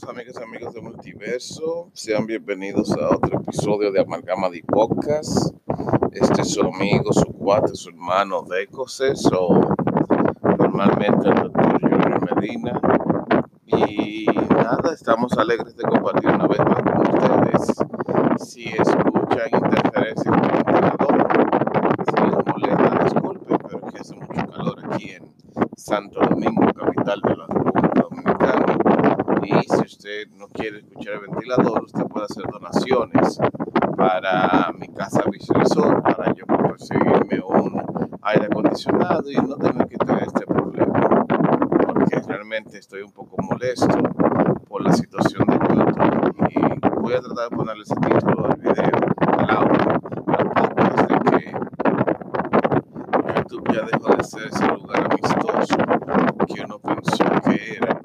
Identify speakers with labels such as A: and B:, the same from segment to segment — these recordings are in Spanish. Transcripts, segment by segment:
A: buenas amigas y amigos de Multiverso. Sean bienvenidos a otro episodio de Amalgama de Podcast. Este es su amigo, su cuate, su hermano de Ecoses o normalmente el doctor Junior Medina. Y nada, estamos alegres de compartir una vez más con ustedes. Si escuchan interferencias con el ventilador, si les molesta, disculpen, pero es que hace mucho calor aquí en Santo Domingo, capital de la República Dominicana. Y si usted no quiere escuchar el ventilador, usted puede hacer donaciones para mi casa Visualizor, para yo un aire acondicionado y no tener que tener este problema. Porque realmente estoy un poco molesto por la situación de YouTube. Y voy a tratar de ponerle ese título al video, al audio, al podcast de que YouTube ya dejó de ser ese lugar amistoso que uno pensó que era.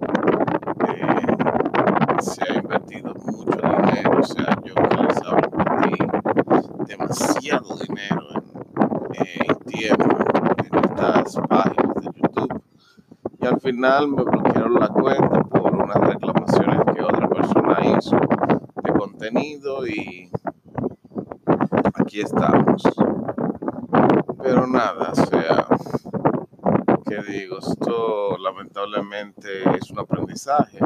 A: Eh, se ha invertido mucho dinero, o sea, yo que les hablo invertí demasiado dinero en, eh, en tiempo en estas páginas de YouTube. Y al final me bloquearon la cuenta por unas reclamaciones que otra persona hizo de contenido y aquí estamos. Pero nada, o sea, ¿qué digo? Esto lamentablemente es un aprendizaje.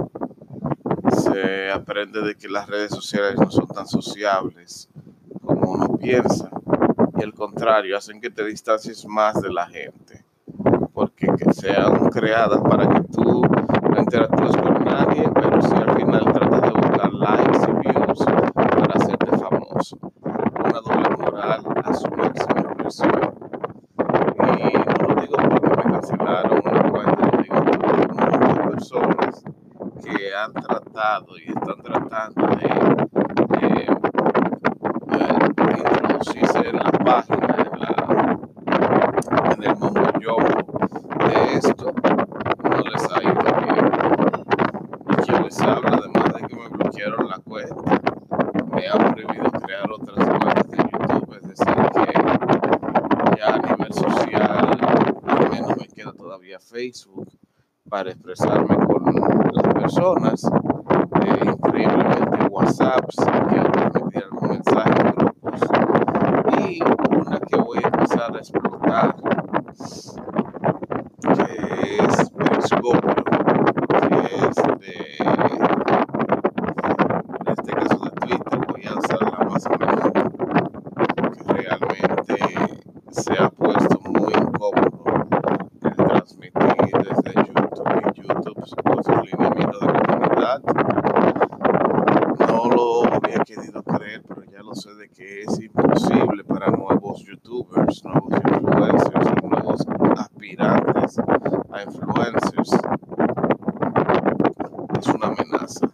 A: Se aprende de que las redes sociales no son tan sociables como uno piensa. Y al contrario, hacen que te distancies más de la gente. Porque que sean creadas para que tú no interactúes con nadie, pero si al final tratas de buscar likes y views para hacerte famoso. Una doble moral a su máxima expresión. Y no lo digo porque me cancelaron una cuenta, lo digo porque muchas personas que han tratado y están tratando de, de introducirse en la página, en, la, en el mundo yo de esto, no les ha ido bien. Y quien les habla, además de que me la cuenta, me ha prohibido crear otras cuentas de YouTube, es decir, que ya a nivel social, al menos me queda todavía Facebook para expresarme con las personas. Eh, increíblemente WhatsApp, si quiero transmitir algún mensaje en grupos. Y una que voy a empezar a explotar, que es Periscopio, que es de, en este caso de Twitter, voy a usarla más a menudo, que realmente se ha puesto muy incómodo el transmitir desde YouTube YouTube de comunidad. No lo había querido creer, pero ya lo sé de que es imposible para nuevos youtubers, nuevos influencers, nuevos aspirantes a influencers. Es una amenaza,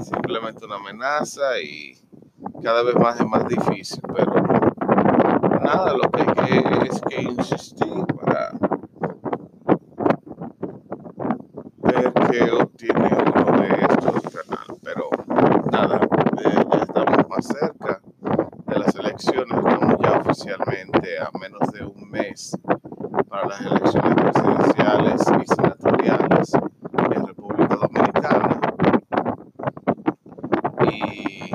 A: simplemente una amenaza y cada vez más es más difícil, pero nada, lo que hay que es que insistir qué obtiene uno de estos canales. Pero nada, eh, ya estamos más cerca de las elecciones, estamos ya oficialmente a menos de un mes para las elecciones presidenciales y senatoriales en República Dominicana. Y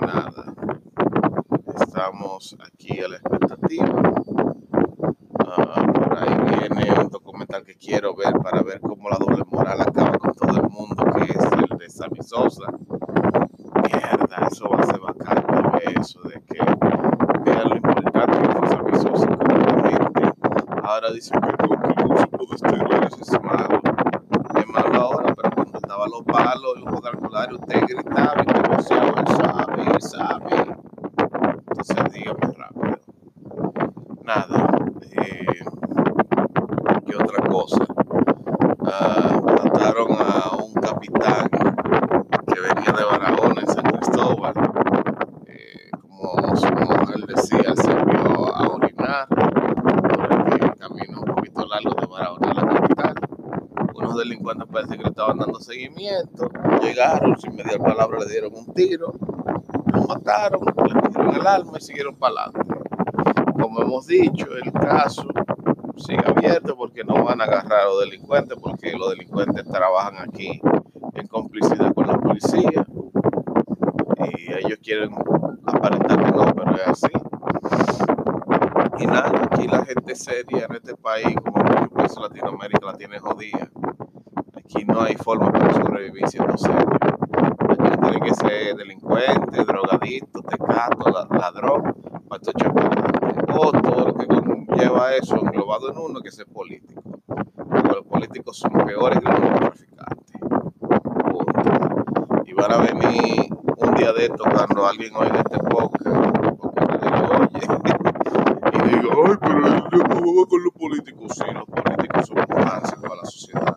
A: nada, estamos aquí a la expectativa. Ah, por ahí viene un documental que quiero ver para ver cómo la doble moral acaba con todo el mundo, que es el de Sammy Sosa. Mierda, eso va a ser bacán eso, de que vean lo importante que fue Sammy Sosa con la gente. Ahora dicen que que el uso de es malo. Es malo ahora, pero cuando estaba los palos, el vocabulario, usted gritaba y te él sabe, sabe. Entonces dígame rápido. Nada. Eh, ¿Qué otra cosa? Ah, mataron a un capitán que venía de Barahona en San Cristóbal. Eh, como su mujer decía, él se vio a orinar por el camino un poquito largo de Barahona a la capital. Unos delincuentes parece que le estaban dando seguimiento. Llegaron, sin mediar palabra, le dieron un tiro, lo mataron, le pidieron el alma y siguieron para adelante. Como hemos dicho, el caso sigue abierto porque no van a agarrar a los delincuentes porque los delincuentes trabajan aquí en complicidad con la policía. Y ellos quieren aparentar que no, pero es así. Y nada, aquí la gente seria en este país, como muchos países de Latinoamérica, la tiene jodida. No hay forma para sobrevivir siendo serio. Tiene que ser delincuente, drogadicto, tecato, ladrón, para echar O todo lo que conlleva eso englobado en uno, que es político. Porque los políticos son peores que los narcotraficantes. Y van a venir un día de esto cuando alguien oiga este podcast, o cuando diga, oye, digo, ay, pero él va con los políticos. Sí, los políticos son cáncer para la sociedad.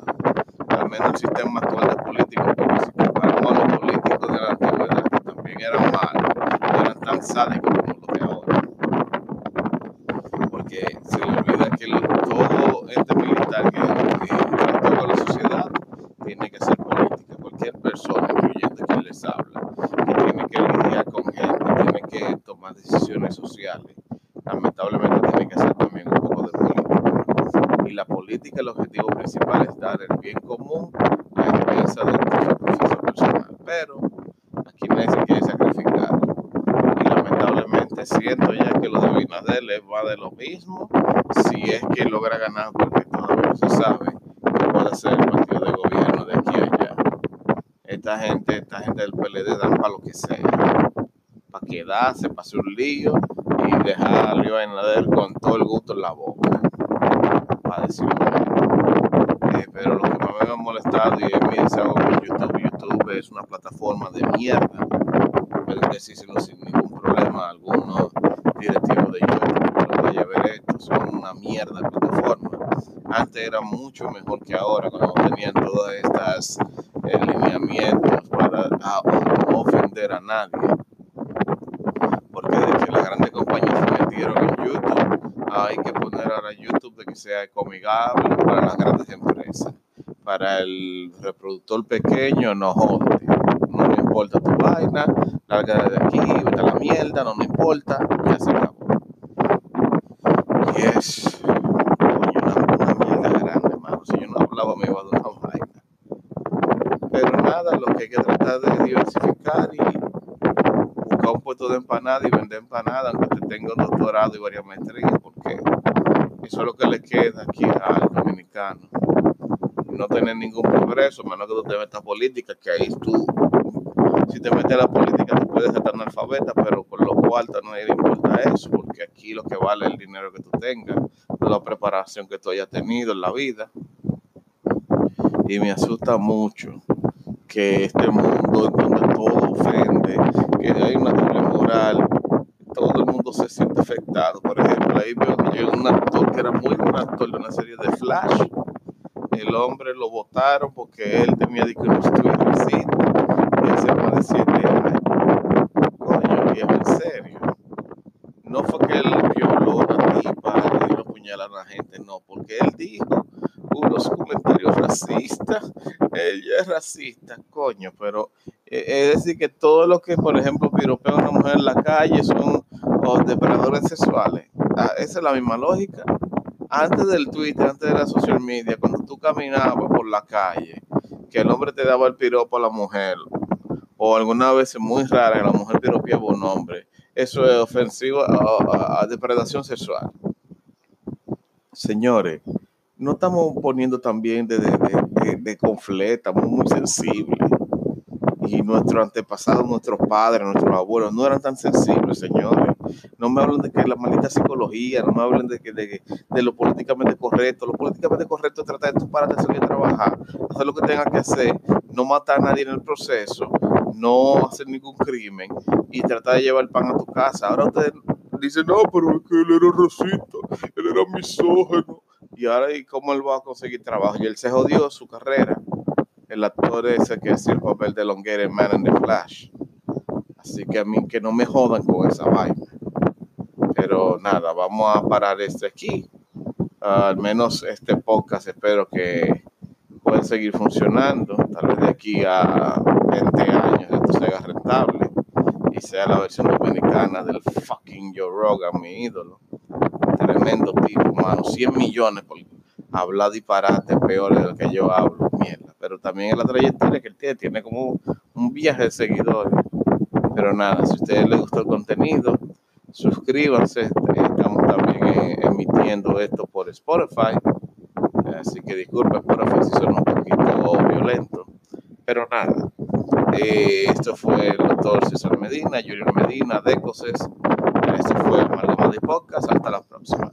A: Al menos el sistema actual de políticos, porque si comparamos a los políticos de la antigüedad, que también eran malos, eran tan sádicos como los de ahora. Porque se le olvida que todo este militar que, que la sociedad tiene que ser política. Cualquier persona, incluyendo quien les habla, que tiene que lidiar con gente, tiene que tomar decisiones sociales lamentablemente tiene que ser también un poco de política. Y la política, el objetivo principal es dar el bien común a expensa de tu sacrificio personal. Pero aquí nadie se quiere sacrificar. Y lamentablemente siento ya que lo de Binader va de lo mismo si es que logra ganar, porque todavía se sabe que puede ser el partido de gobierno de aquí a allá. Esta gente, PLD dan para lo que sea. Para quedarse, para hacer un lío y dejar a con todo el gusto en la boca. Para. Eh, pero lo que más me ha molestado y es mi deseo con YouTube. YouTube es una plataforma de mierda. Pueden decírselo sin ningún problema algunos directivos de YouTube. Pero vaya a ver esto, son una mierda de plataforma. Antes era mucho mejor que ahora, cuando tenían todas estas eh, lineamientos no nadie porque las grandes compañías se metieron en YouTube, hay que poner ahora YouTube de que sea comigable para las grandes empresas. Para el reproductor pequeño, no jode. No le importa tu vaina, larga de aquí, vete a la mierda, no me importa, ya se acabó. Y es una, mierda grande, hermano. Si yo no hablaba, me iba a dar una vaina. Pero nada, lo que hay que tratar de diversificar y puesto de empanada y vender empanada, aunque te tenga un doctorado y varias maestrías, porque eso es lo que le queda aquí al dominicano. No tener ningún progreso, menos que tú te metas política, que ahí tú, si te metes a la política, tú puedes estar analfabeta, pero con lo cuartos no le importa eso, porque aquí lo que vale es el dinero que tú tengas, la preparación que tú hayas tenido en la vida. Y me asusta mucho que este mundo donde todo ofende, que hay una doble moral, todo el mundo se siente afectado. Por ejemplo, ahí veo que llega un actor que era muy buen actor de una serie de Flash. El hombre lo votaron porque él tenía que no estuviera racista y hace más de siete años. Coño, viejo, en serio. No fue que él violó a una tipa y lo puñalaron a la gente, no, porque él dijo unos comentarios racistas. Ella es racista, coño, pero eh, es decir que todo lo que, por ejemplo, piropea a una mujer en la calle son los depredadores sexuales. Ah, esa es la misma lógica. Antes del Twitter, antes de la social media, cuando tú caminabas por la calle, que el hombre te daba el piropo a la mujer, o alguna vez muy rara que la mujer piropeaba un hombre, eso es ofensivo a depredación sexual. Señores, no estamos poniendo también de, de, de, de conflicto, muy sensibles. Y nuestros antepasados, nuestros padres, nuestros abuelos no eran tan sensibles, señores. No me hablen de que la maldita psicología, no me hablen de, que, de, de lo políticamente correcto. Lo políticamente correcto trata de tú para de salir a trabajar, hacer lo que tengas que hacer, no matar a nadie en el proceso, no hacer ningún crimen y tratar de llevar el pan a tu casa. Ahora ustedes dicen, no, pero es que él era racista, él era misógeno y ahora, ¿y cómo él va a conseguir trabajo? Y él se jodió su carrera. El actor ese que hacía el papel de Longere Man in the Flash. Así que a mí que no me jodan con esa vaina. Pero nada, vamos a parar este aquí. al menos este podcast espero que pueda seguir funcionando. Tal vez de aquí a 20 años esto sea rentable y sea la versión dominicana del fucking Joe Rogan, mi ídolo. Tremendo tipo, mano. 100 millones por hablar disparate peor de lo que yo hablo. Mierda. pero también en la trayectoria que él tiene, tiene como un viaje de seguidores. Pero nada, si a ustedes les gustó el contenido, suscríbanse. Estamos también eh, emitiendo esto por Spotify. Así que disculpen Spotify si son un poquito violento. Pero nada, eh, esto fue el doctor César Medina, Junior Medina, de Ecoses. Esto fue Podcast. Hasta la próxima.